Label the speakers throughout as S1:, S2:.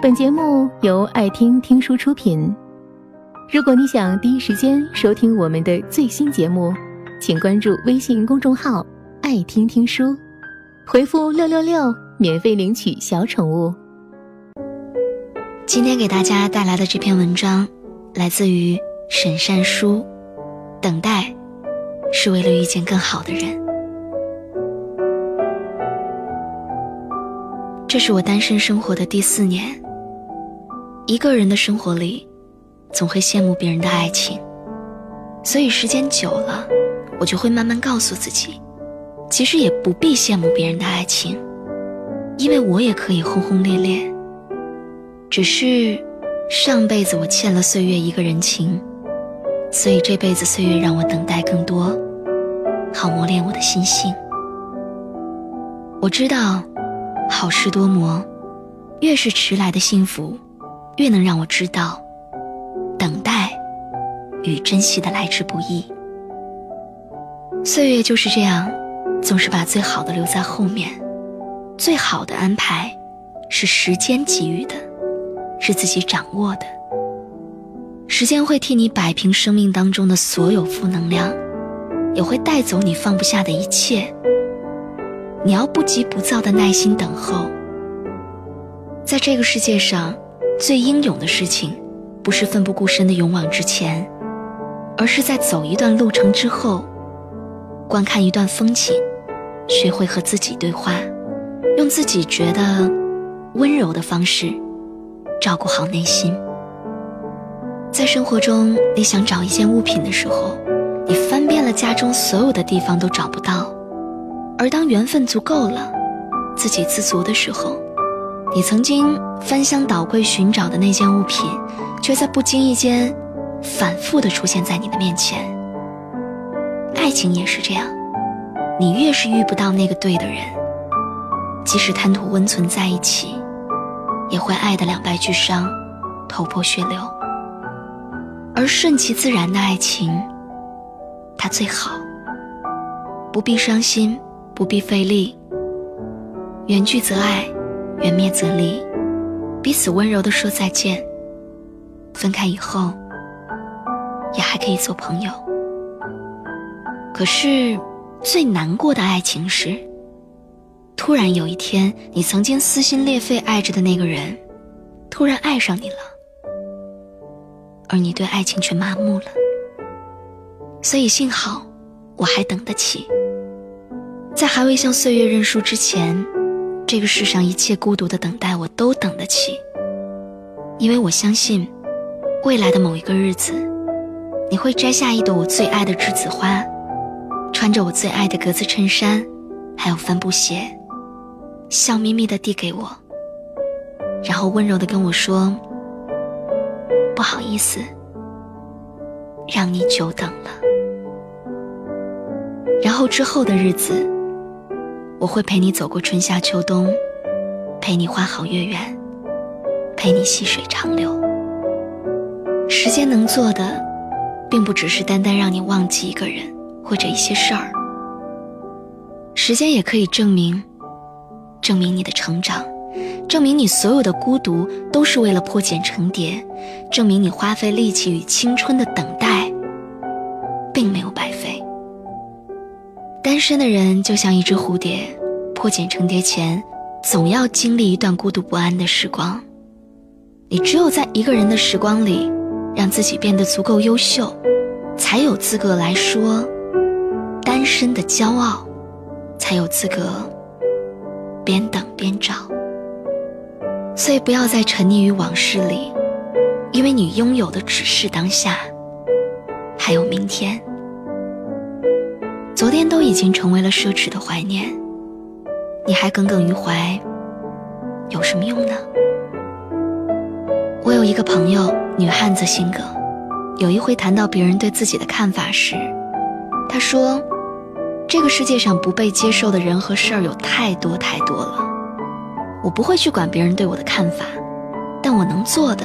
S1: 本节目由爱听听书出品。如果你想第一时间收听我们的最新节目，请关注微信公众号“爱听听书”，回复“六六六”免费领取小宠物。
S2: 今天给大家带来的这篇文章，来自于沈善书。等待，是为了遇见更好的人。这是我单身生活的第四年。一个人的生活里，总会羡慕别人的爱情，所以时间久了，我就会慢慢告诉自己，其实也不必羡慕别人的爱情，因为我也可以轰轰烈烈。只是上辈子我欠了岁月一个人情，所以这辈子岁月让我等待更多，好磨练我的心性。我知道。好事多磨，越是迟来的幸福，越能让我知道，等待与珍惜的来之不易。岁月就是这样，总是把最好的留在后面。最好的安排，是时间给予的，是自己掌握的。时间会替你摆平生命当中的所有负能量，也会带走你放不下的一切。你要不急不躁的耐心等候。在这个世界上，最英勇的事情，不是奋不顾身的勇往直前，而是在走一段路程之后，观看一段风景，学会和自己对话，用自己觉得温柔的方式，照顾好内心。在生活中，你想找一件物品的时候，你翻遍了家中所有的地方都找不到。而当缘分足够了，自给自足的时候，你曾经翻箱倒柜寻找的那件物品，却在不经意间反复的出现在你的面前。爱情也是这样，你越是遇不到那个对的人，即使贪图温存在一起，也会爱得两败俱伤，头破血流。而顺其自然的爱情，它最好，不必伤心。不必费力，缘聚则爱，缘灭则离，彼此温柔的说再见。分开以后，也还可以做朋友。可是，最难过的爱情是，突然有一天，你曾经撕心裂肺爱着的那个人，突然爱上你了，而你对爱情却麻木了。所以幸好，我还等得起。在还未向岁月认输之前，这个世上一切孤独的等待我都等得起，因为我相信，未来的某一个日子，你会摘下一朵我最爱的栀子花，穿着我最爱的格子衬衫，还有帆布鞋，笑眯眯地递给我，然后温柔地跟我说：“不好意思，让你久等了。”然后之后的日子。我会陪你走过春夏秋冬，陪你花好月圆，陪你细水长流。时间能做的，并不只是单单让你忘记一个人或者一些事儿。时间也可以证明，证明你的成长，证明你所有的孤独都是为了破茧成蝶，证明你花费力气与青春的等待，并没有白费。单身的人就像一只蝴蝶，破茧成蝶前，总要经历一段孤独不安的时光。你只有在一个人的时光里，让自己变得足够优秀，才有资格来说单身的骄傲，才有资格边等边找。所以不要再沉溺于往事里，因为你拥有的只是当下，还有明天。昨天都已经成为了奢侈的怀念，你还耿耿于怀，有什么用呢？我有一个朋友，女汉子性格，有一回谈到别人对自己的看法时，她说：“这个世界上不被接受的人和事儿有太多太多了，我不会去管别人对我的看法，但我能做的，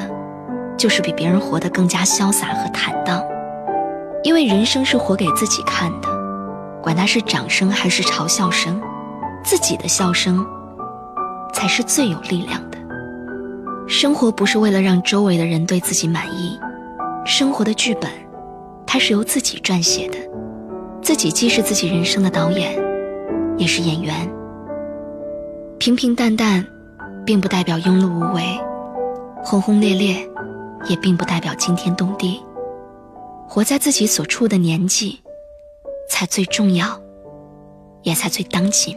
S2: 就是比别人活得更加潇洒和坦荡，因为人生是活给自己看的。”管他是掌声还是嘲笑声，自己的笑声才是最有力量的。生活不是为了让周围的人对自己满意，生活的剧本，它是由自己撰写的，自己既是自己人生的导演，也是演员。平平淡淡，并不代表庸碌无为；轰轰烈烈，也并不代表惊天动地。活在自己所处的年纪，才最重要，也才最当紧。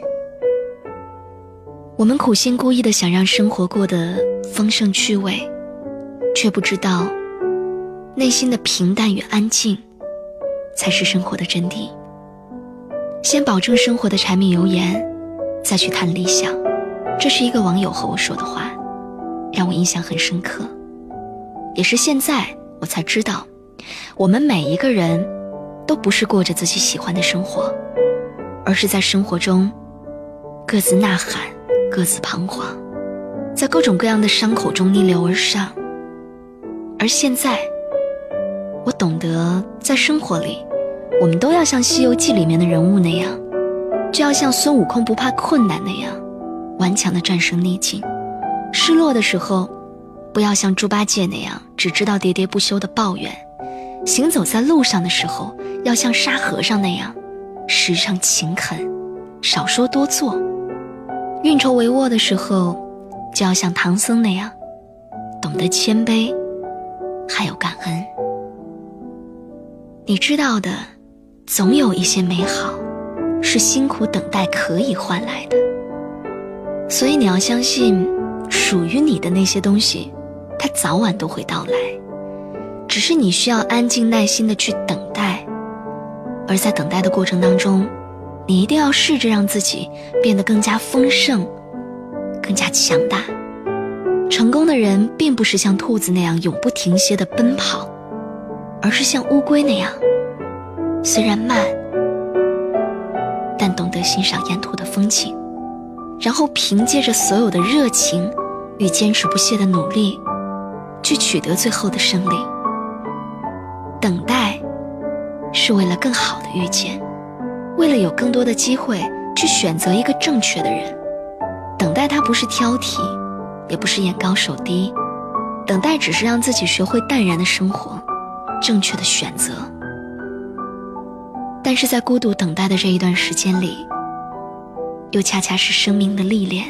S2: 我们苦心孤诣的想让生活过得丰盛趣味，却不知道内心的平淡与安静，才是生活的真谛。先保证生活的柴米油盐，再去谈理想。这是一个网友和我说的话，让我印象很深刻。也是现在我才知道，我们每一个人都不是过着自己喜欢的生活，而是在生活中各自呐喊。各自彷徨，在各种各样的伤口中逆流而上。而现在，我懂得，在生活里，我们都要像《西游记》里面的人物那样，就要像孙悟空不怕困难那样，顽强的战胜逆境。失落的时候，不要像猪八戒那样，只知道喋喋不休的抱怨。行走在路上的时候，要像沙和尚那样，时常勤恳，少说多做。运筹帷幄的时候，就要像唐僧那样，懂得谦卑，还有感恩。你知道的，总有一些美好，是辛苦等待可以换来的。所以你要相信，属于你的那些东西，它早晚都会到来，只是你需要安静耐心的去等待。而在等待的过程当中，你一定要试着让自己变得更加丰盛，更加强大。成功的人并不是像兔子那样永不停歇的奔跑，而是像乌龟那样，虽然慢，但懂得欣赏沿途的风景，然后凭借着所有的热情与坚持不懈的努力，去取得最后的胜利。等待，是为了更好的遇见。为了有更多的机会去选择一个正确的人，等待他不是挑剔，也不是眼高手低，等待只是让自己学会淡然的生活，正确的选择。但是在孤独等待的这一段时间里，又恰恰是生命的历练。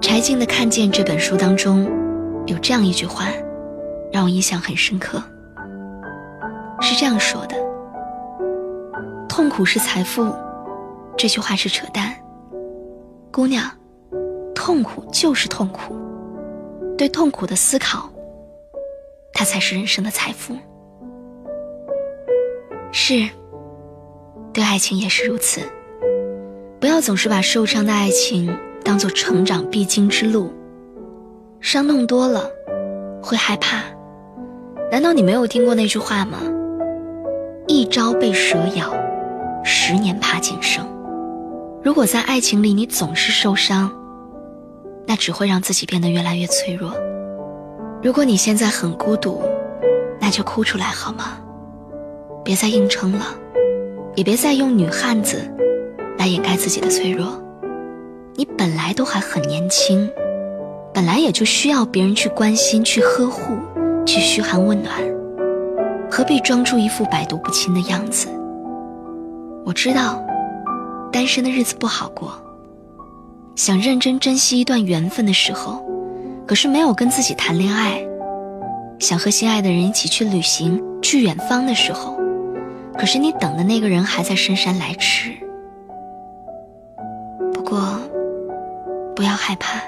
S2: 柴静的《看见》这本书当中，有这样一句话，让我印象很深刻，这样说的。痛苦是财富，这句话是扯淡。姑娘，痛苦就是痛苦，对痛苦的思考，它才是人生的财富。是，对爱情也是如此。不要总是把受伤的爱情当做成长必经之路，伤痛多了会害怕。难道你没有听过那句话吗？一朝被蛇咬。十年怕井绳。如果在爱情里你总是受伤，那只会让自己变得越来越脆弱。如果你现在很孤独，那就哭出来好吗？别再硬撑了，也别再用女汉子来掩盖自己的脆弱。你本来都还很年轻，本来也就需要别人去关心、去呵护、去嘘寒问暖，何必装出一副百毒不侵的样子？我知道，单身的日子不好过。想认真珍惜一段缘分的时候，可是没有跟自己谈恋爱；想和心爱的人一起去旅行、去远方的时候，可是你等的那个人还在姗姗来迟。不过，不要害怕，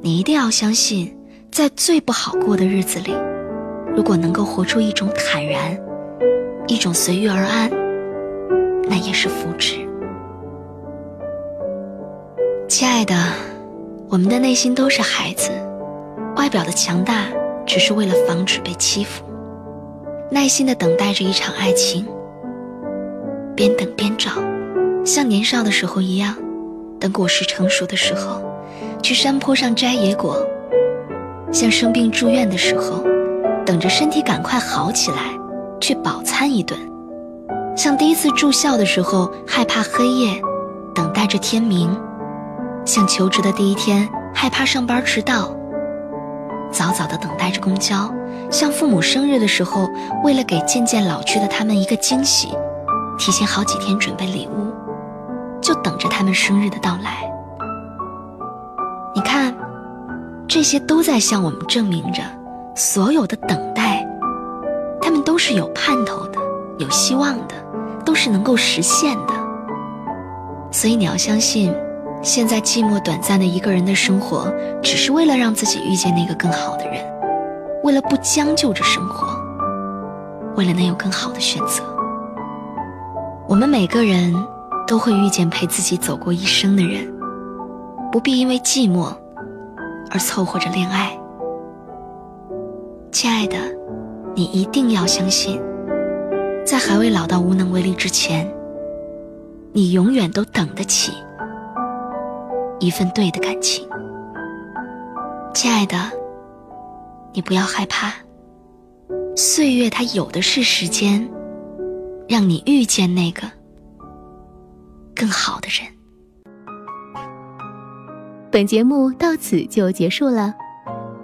S2: 你一定要相信，在最不好过的日子里，如果能够活出一种坦然，一种随遇而安。那也是福祉，亲爱的，我们的内心都是孩子，外表的强大只是为了防止被欺负，耐心的等待着一场爱情，边等边找，像年少的时候一样，等果实成熟的时候，去山坡上摘野果，像生病住院的时候，等着身体赶快好起来，去饱餐一顿。像第一次住校的时候，害怕黑夜，等待着天明；像求职的第一天，害怕上班迟到，早早的等待着公交，像父母生日的时候，为了给渐渐老去的他们一个惊喜，提前好几天准备礼物，就等着他们生日的到来。你看，这些都在向我们证明着，所有的等待，他们都是有盼头的，有希望的，都是能够实现的。所以你要相信。现在寂寞短暂的一个人的生活，只是为了让自己遇见那个更好的人，为了不将就着生活，为了能有更好的选择。我们每个人都会遇见陪自己走过一生的人，不必因为寂寞而凑合着恋爱。亲爱的，你一定要相信，在还未老到无能为力之前，你永远都等得起。一份对的感情，亲爱的，你不要害怕，岁月它有的是时间，让你遇见那个更好的人。
S1: 本节目到此就结束了，